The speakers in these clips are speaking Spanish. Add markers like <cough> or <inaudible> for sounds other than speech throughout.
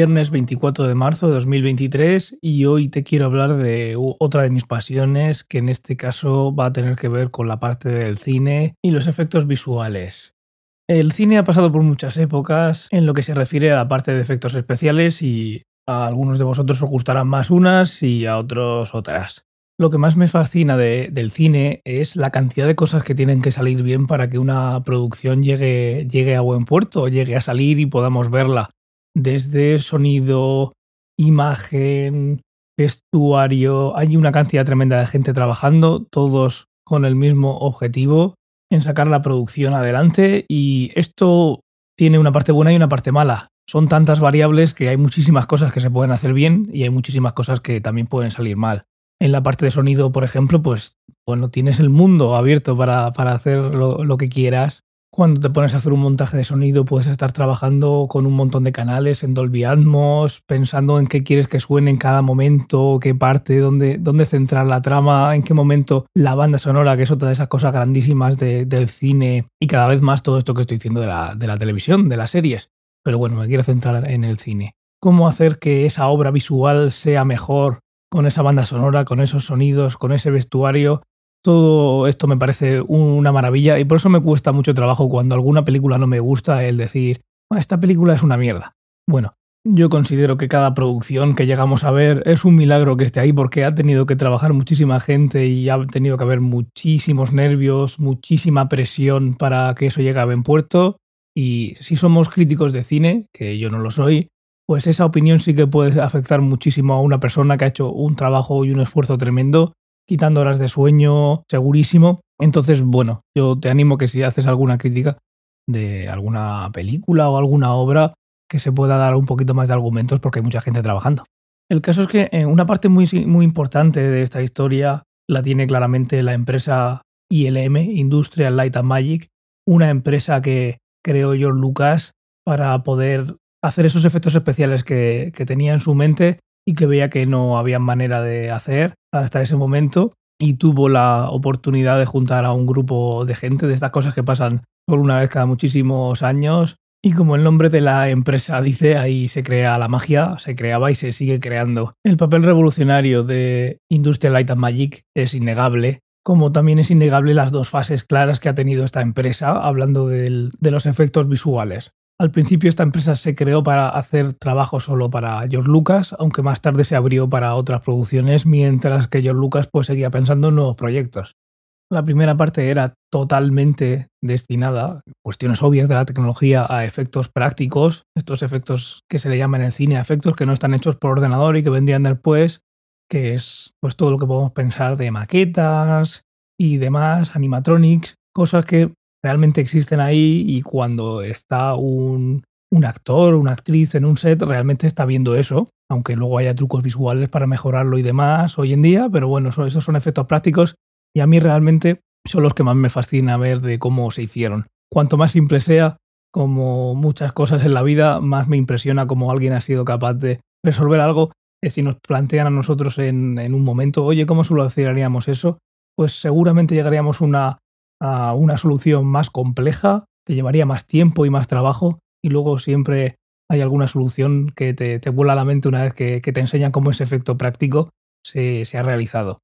viernes 24 de marzo de 2023 y hoy te quiero hablar de otra de mis pasiones que en este caso va a tener que ver con la parte del cine y los efectos visuales. El cine ha pasado por muchas épocas en lo que se refiere a la parte de efectos especiales y a algunos de vosotros os gustarán más unas y a otros otras. Lo que más me fascina del cine es la cantidad de cosas que tienen que salir bien para que una producción llegue, llegue a buen puerto, llegue a salir y podamos verla desde sonido, imagen, vestuario, hay una cantidad tremenda de gente trabajando, todos con el mismo objetivo en sacar la producción adelante y esto tiene una parte buena y una parte mala. Son tantas variables que hay muchísimas cosas que se pueden hacer bien y hay muchísimas cosas que también pueden salir mal. En la parte de sonido, por ejemplo, pues bueno, tienes el mundo abierto para, para hacer lo, lo que quieras cuando te pones a hacer un montaje de sonido puedes estar trabajando con un montón de canales en Dolby Atmos, pensando en qué quieres que suene en cada momento, qué parte, dónde, dónde centrar la trama, en qué momento la banda sonora, que es otra de esas cosas grandísimas del cine y cada vez más todo esto que estoy diciendo de la, de la televisión, de las series. Pero bueno, me quiero centrar en el cine. ¿Cómo hacer que esa obra visual sea mejor con esa banda sonora, con esos sonidos, con ese vestuario todo esto me parece una maravilla y por eso me cuesta mucho trabajo cuando alguna película no me gusta el decir, ah, esta película es una mierda. Bueno, yo considero que cada producción que llegamos a ver es un milagro que esté ahí porque ha tenido que trabajar muchísima gente y ha tenido que haber muchísimos nervios, muchísima presión para que eso llegue a buen puerto. Y si somos críticos de cine, que yo no lo soy, pues esa opinión sí que puede afectar muchísimo a una persona que ha hecho un trabajo y un esfuerzo tremendo quitando horas de sueño, segurísimo. Entonces, bueno, yo te animo que si haces alguna crítica de alguna película o alguna obra, que se pueda dar un poquito más de argumentos porque hay mucha gente trabajando. El caso es que eh, una parte muy, muy importante de esta historia la tiene claramente la empresa ILM, Industrial Light and Magic, una empresa que creó George Lucas para poder hacer esos efectos especiales que, que tenía en su mente y que veía que no había manera de hacer hasta ese momento y tuvo la oportunidad de juntar a un grupo de gente de estas cosas que pasan por una vez cada muchísimos años y como el nombre de la empresa dice, ahí se crea la magia, se creaba y se sigue creando. El papel revolucionario de Industrial Light and Magic es innegable, como también es innegable las dos fases claras que ha tenido esta empresa, hablando de los efectos visuales. Al principio esta empresa se creó para hacer trabajo solo para George Lucas, aunque más tarde se abrió para otras producciones, mientras que George Lucas pues seguía pensando en nuevos proyectos. La primera parte era totalmente destinada, cuestiones obvias de la tecnología, a efectos prácticos, estos efectos que se le llaman en el cine, efectos que no están hechos por ordenador y que vendrían después, que es pues todo lo que podemos pensar de maquetas y demás, animatronics, cosas que realmente existen ahí y cuando está un, un actor una actriz en un set realmente está viendo eso, aunque luego haya trucos visuales para mejorarlo y demás hoy en día, pero bueno, esos son efectos prácticos y a mí realmente son los que más me fascina ver de cómo se hicieron. Cuanto más simple sea, como muchas cosas en la vida, más me impresiona cómo alguien ha sido capaz de resolver algo si nos plantean a nosotros en, en un momento, oye, ¿cómo solucionaríamos eso? Pues seguramente llegaríamos a una a una solución más compleja, que llevaría más tiempo y más trabajo, y luego siempre hay alguna solución que te, te vuela a la mente una vez que, te enseñan cómo ese efecto práctico se, se ha realizado.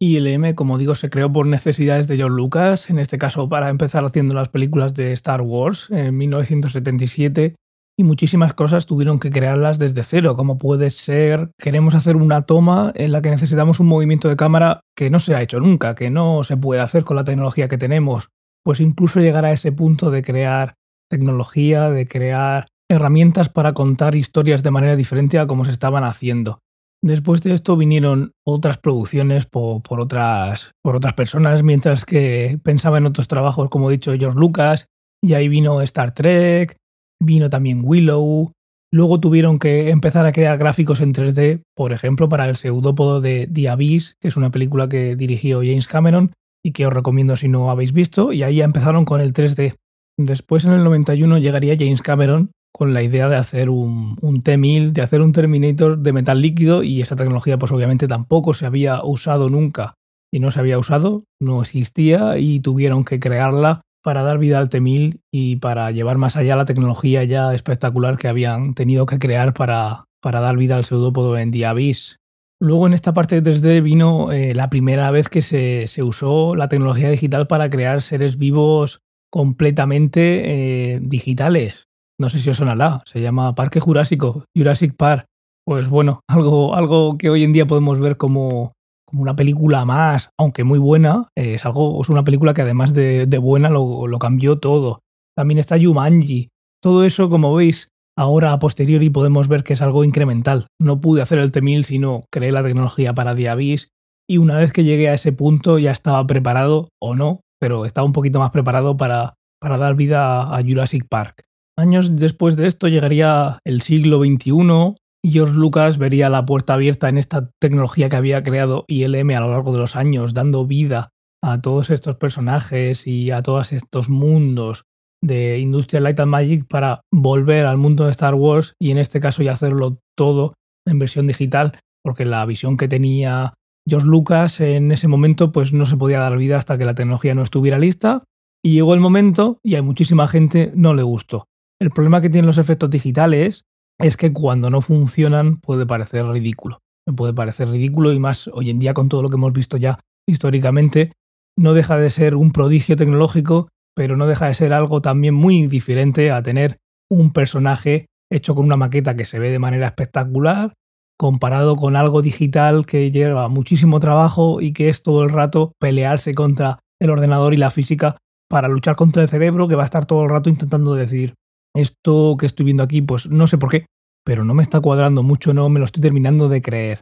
ILM, como digo, se creó por necesidades de John Lucas, en este caso para empezar haciendo las películas de Star Wars en 1977 y muchísimas cosas tuvieron que crearlas desde cero, como puede ser, queremos hacer una toma en la que necesitamos un movimiento de cámara que no se ha hecho nunca, que no se puede hacer con la tecnología que tenemos, pues incluso llegar a ese punto de crear tecnología, de crear herramientas para contar historias de manera diferente a como se estaban haciendo. Después de esto vinieron otras producciones por, otras, por otras personas, mientras que pensaba en otros trabajos, como he dicho, George Lucas, y ahí vino Star Trek, vino también Willow, luego tuvieron que empezar a crear gráficos en 3D, por ejemplo, para el pseudópodo de The Abyss, que es una película que dirigió James Cameron y que os recomiendo si no habéis visto, y ahí empezaron con el 3D. Después, en el 91, llegaría James Cameron con la idea de hacer un, un T-1000, de hacer un Terminator de metal líquido, y esa tecnología pues obviamente tampoco se había usado nunca, y no se había usado, no existía, y tuvieron que crearla para dar vida al T1000 y para llevar más allá la tecnología ya espectacular que habían tenido que crear para, para dar vida al pseudópodo en Diabis. Luego en esta parte de 3D vino eh, la primera vez que se, se, usó la tecnología digital para crear seres vivos completamente eh, digitales. No sé si os sonará, se llama Parque Jurásico, Jurassic Park. Pues bueno, <laughs> algo, algo que hoy en día podemos ver como, como una película más, aunque muy buena, eh, es algo, es una película que además de, buena lo, cambió todo. También está Yumanji. Todo eso, como veis, ahora a posteriori podemos ver que es algo incremental. No pude hacer el T1000, sino creé la tecnología para Diabis y una vez que llegué a ese punto ya estaba preparado, o no, pero estaba un poquito más preparado para, para dar vida a Jurassic Park. Años después de esto llegaría el siglo XXI George Lucas vería la puerta abierta en esta tecnología que había creado ILM a lo largo de los años, dando vida a todos estos personajes y a todos estos mundos de Industrial Light and Magic para volver al mundo de Star Wars y en este caso ya hacerlo todo en versión digital, porque la visión que tenía George Lucas en ese momento pues no se podía dar vida hasta que la tecnología no estuviera lista y llegó el momento y a muchísima gente no le gustó. El problema que tienen los efectos digitales es que cuando no funcionan puede parecer ridículo. Puede parecer ridículo y más hoy en día con todo lo que hemos visto ya históricamente, no deja de ser un prodigio tecnológico pero no deja de ser algo también muy diferente a tener un personaje hecho con una maqueta que se ve de manera espectacular, comparado con algo digital que lleva muchísimo trabajo y que es todo el rato pelearse contra el ordenador y la física para luchar contra el cerebro que va a estar todo el rato intentando decir esto que estoy viendo aquí, pues no sé por qué, pero no me está cuadrando mucho, no me lo estoy terminando de creer.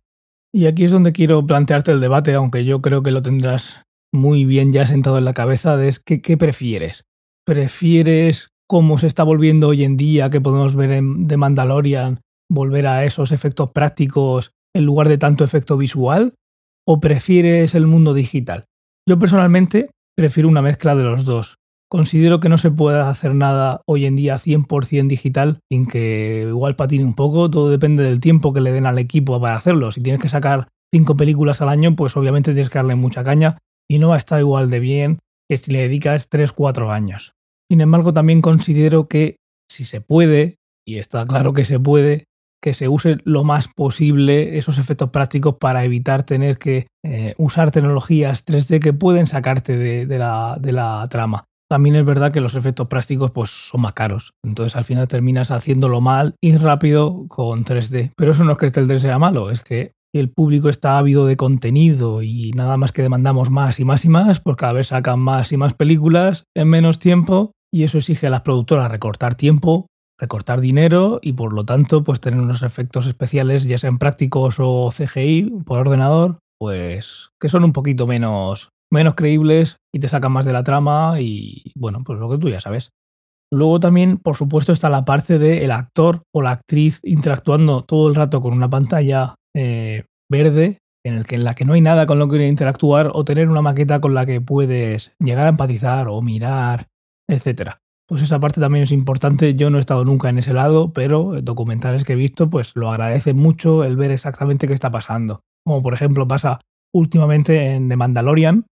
Y aquí es donde quiero plantearte el debate, aunque yo creo que lo tendrás muy bien ya sentado en la cabeza de es que, qué prefieres. ¿Prefieres cómo se está volviendo hoy en día, que podemos ver en The Mandalorian, volver a esos efectos prácticos en lugar de tanto efecto visual? ¿O prefieres el mundo digital? Yo personalmente prefiero una mezcla de los dos. Considero que no se puede hacer nada hoy en día 100% digital sin que igual patine un poco. Todo depende del tiempo que le den al equipo para hacerlo. Si tienes que sacar cinco películas al año, pues obviamente tienes que darle mucha caña y no va a estar igual de bien que si le dedicas 3-4 años. Sin embargo, también considero que si se puede, y está claro que se puede, que se use lo más posible esos efectos prácticos para evitar tener que eh, usar tecnologías 3D que pueden sacarte de, la, trama. También es verdad que los efectos prácticos pues, son más caros, entonces al final terminas haciéndolo mal y rápido con 3D. Pero eso no es que el 3D sea malo, es que el público está ávido de contenido y nada más que demandamos más y más y más, pues cada vez sacan más y más películas en menos tiempo y eso exige a las productoras recortar tiempo, recortar dinero y por lo tanto pues tener unos efectos especiales ya sean prácticos o CGI por ordenador, pues que son un poquito menos menos creíbles y te sacan más de la trama y bueno, pues lo que tú ya sabes. Luego también, por supuesto, está la parte del el actor o la actriz interactuando todo el rato con una pantalla eh, verde en, el que, en la que no hay nada con lo que interactuar o tener una maqueta con la que puedes llegar a empatizar o mirar, etc. Pues esa parte también es importante. Yo no he estado nunca en ese lado, pero documentales que he visto, pues lo agradece mucho el ver exactamente qué está pasando. Como por ejemplo pasa últimamente en The Mandalorian,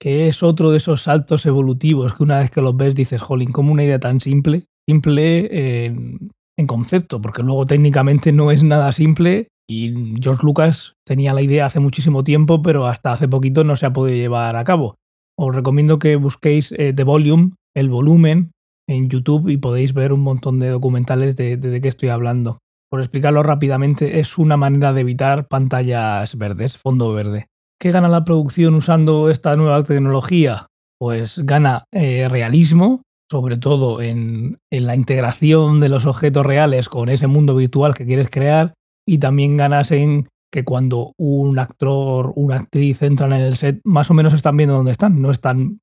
que es otro de esos saltos evolutivos que una vez que los ves dices, jolín, como una idea tan simple, simple en, concepto, porque luego técnicamente no es nada simple y George Lucas tenía la idea hace muchísimo tiempo, pero hasta hace poquito no se ha podido llevar a cabo. Os recomiendo que busquéis eh, The Volume, el volumen, en YouTube y podéis ver un montón de documentales de, de, de qué estoy hablando. Por explicarlo rápidamente, es una manera de evitar pantallas verdes, fondo verde. ¿Qué gana la producción usando esta nueva tecnología? Pues gana eh, realismo, sobre todo en, en, la integración de los objetos reales con ese mundo virtual que quieres crear y también ganas en que cuando un actor, una actriz entran en el set, más o menos están viendo dónde están, no están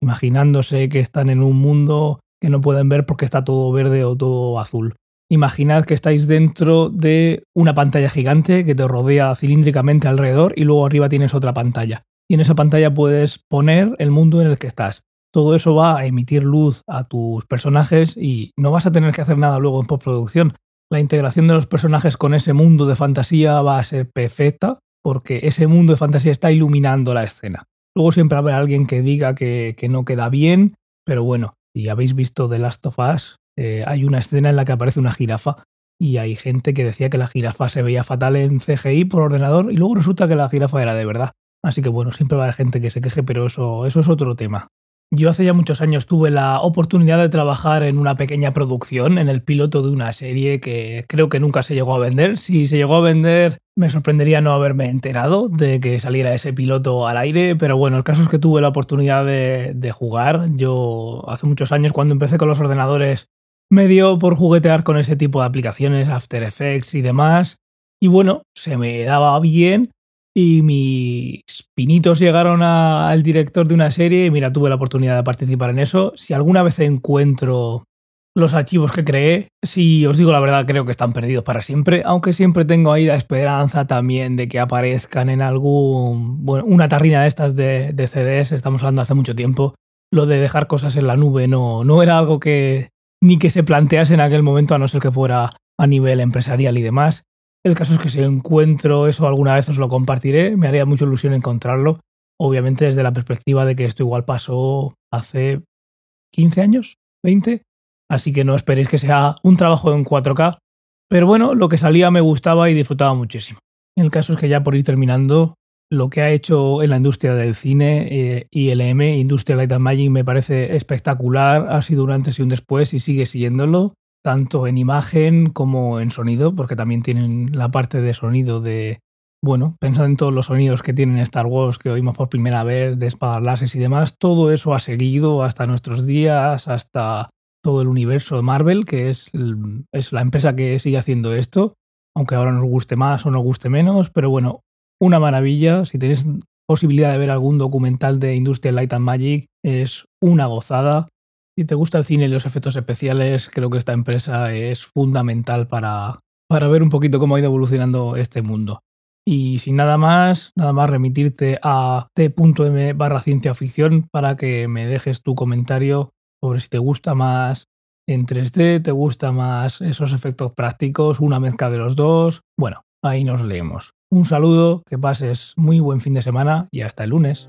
imaginándose que están en un mundo que no pueden ver porque está todo verde o todo azul. Imaginad que estáis dentro de una pantalla gigante que te rodea cilíndricamente alrededor y luego arriba tienes otra pantalla. Y en esa pantalla puedes poner el mundo en el que estás. Todo eso va a emitir luz a tus personajes y no vas a tener que hacer nada luego en postproducción la integración de los personajes con ese mundo de fantasía va a ser perfecta porque ese mundo de fantasía está iluminando la escena. Luego siempre habrá alguien que diga que, no queda bien Pero bueno, si habéis visto The Last of Us, eh, hay una escena en la que aparece una jirafa y hay gente que decía que la jirafa se veía fatal en CGI por ordenador y luego resulta que la jirafa era de verdad. Así que bueno, siempre va a haber gente que se queje, pero eso, eso es otro tema. Yo hace ya muchos años tuve la oportunidad de trabajar en una pequeña producción, en el piloto de una serie que creo que nunca se llegó a vender. Si se llegó a vender, me sorprendería no haberme enterado de que saliera ese piloto al aire, pero bueno, el caso es que tuve la oportunidad de, de jugar. Yo hace muchos años, cuando empecé con los ordenadores, me dio por juguetear con ese tipo de aplicaciones, After Effects y demás. Y bueno, se me daba bien y mis pinitos llegaron al director de una serie y mira, tuve la oportunidad de participar en eso. Si alguna vez encuentro los archivos que creé, si os digo la verdad, creo que están perdidos para siempre, aunque siempre tengo ahí la esperanza también de que aparezcan en algún, bueno, una tarrina de estas de, de CDs, estamos hablando hace mucho tiempo, lo de dejar cosas en la nube no, no era algo que ni que se plantease en aquel momento, a no ser que fuera a nivel empresarial y demás. El caso es que si encuentro eso alguna vez os lo compartiré, me haría mucha ilusión encontrarlo, obviamente desde la perspectiva de que esto igual pasó hace 15 años, 20, así que no esperéis que sea un trabajo en 4K, pero bueno, lo que salía me gustaba y disfrutaba muchísimo. El caso es que ya por ir terminando, lo que ha hecho en la industria del cine eh, ILM, Industrial Light and Magic, me parece espectacular, ha sido un antes y un después y sigue siguiéndolo tanto en imagen como en sonido, porque también tienen la parte de sonido de, bueno, pensando en todos los sonidos que tienen Star Wars que oímos por primera vez, de espadas láseres y demás, todo eso ha seguido hasta nuestros días, hasta todo el universo de Marvel, que es, es la empresa que sigue haciendo esto, aunque ahora nos guste más o nos guste menos, pero bueno, una maravilla, si tenéis posibilidad de ver algún documental de Industrial Light and Magic, es una gozada. Si te gusta el cine y los efectos especiales, creo que esta empresa es fundamental para, para ver un poquito cómo ha ido evolucionando este mundo. Y sin nada más, nada más remitirte a t.m barra ciencia ficción para que me dejes tu comentario sobre si te gusta más en 3D, te gusta más esos efectos prácticos, una mezcla de los dos. Bueno, ahí nos leemos. Un saludo, que pases muy buen fin de semana y hasta el lunes.